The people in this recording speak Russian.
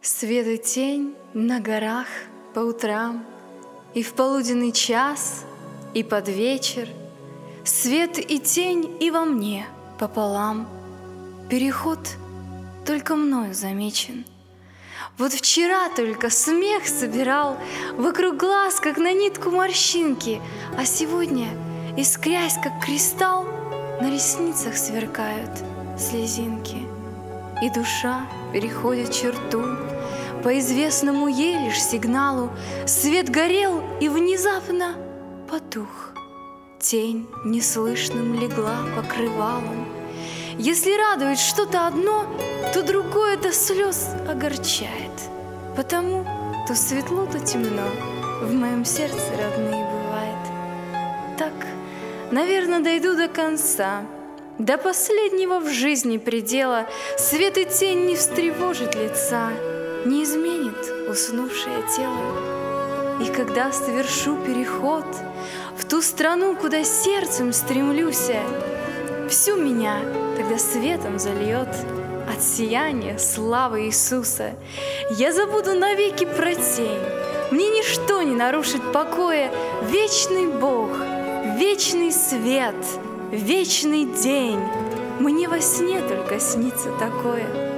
Свет и тень на горах по утрам, И в полуденный час, и под вечер, Свет и тень и во мне пополам. Переход только мною замечен. Вот вчера только смех собирал Вокруг глаз, как на нитку морщинки, А сегодня, искрясь, как кристалл, На ресницах сверкают слезинки. И душа переходит черту, по известному ей лишь сигналу Свет горел и внезапно потух. Тень неслышным легла покрывалом. Если радует что-то одно, то другое до слез огорчает. Потому то светло, то темно в моем сердце родные бывает. Так, наверное, дойду до конца, до последнего в жизни предела Свет и тень не встревожит лица — не изменит уснувшее тело. И когда совершу переход в ту страну, куда сердцем стремлюсь, всю меня тогда светом зальет от сияния славы Иисуса. Я забуду навеки про тень, мне ничто не нарушит покоя. Вечный Бог, вечный свет, вечный день. Мне во сне только снится такое —